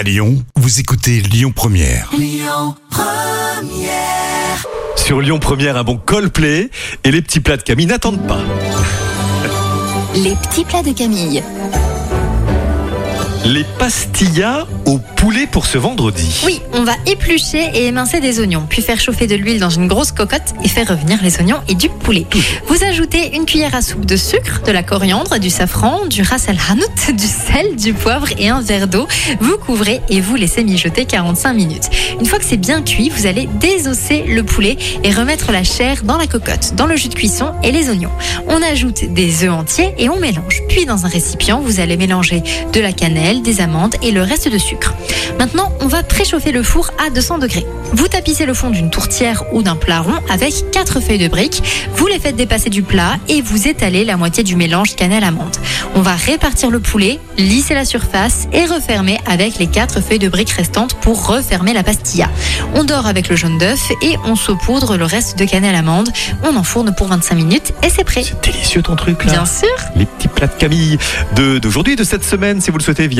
À Lyon, vous écoutez Lyon Première. Sur Lyon Première, un bon Coldplay et les petits plats de Camille n'attendent pas. Les petits plats de Camille. Les pastillas au poulet pour ce vendredi. Oui, on va éplucher et émincer des oignons, puis faire chauffer de l'huile dans une grosse cocotte et faire revenir les oignons et du poulet. Vous ajoutez une cuillère à soupe de sucre, de la coriandre, du safran, du ras hanout, du sel, du poivre et un verre d'eau. Vous couvrez et vous laissez mijoter 45 minutes. Une fois que c'est bien cuit, vous allez désosser le poulet et remettre la chair dans la cocotte, dans le jus de cuisson et les oignons. On ajoute des œufs entiers et on mélange. Puis dans un récipient, vous allez mélanger de la cannelle, des amandes et le reste de sucre. Maintenant, on va préchauffer le four à 200 degrés. Vous tapissez le fond d'une tourtière ou d'un plat rond avec 4 feuilles de briques. Vous les faites dépasser du plat et vous étalez la moitié du mélange cannelle-amande. On va répartir le poulet, lisser la surface et refermer avec les 4 feuilles de briques restantes pour refermer la pastilla. On dort avec le jaune d'œuf et on saupoudre le reste de cannelle-amande. On enfourne pour 25 minutes et c'est prêt. C'est délicieux ton truc là. Bien sûr. Les petits plats de Camille d'aujourd'hui de cette semaine, si vous le souhaitez, via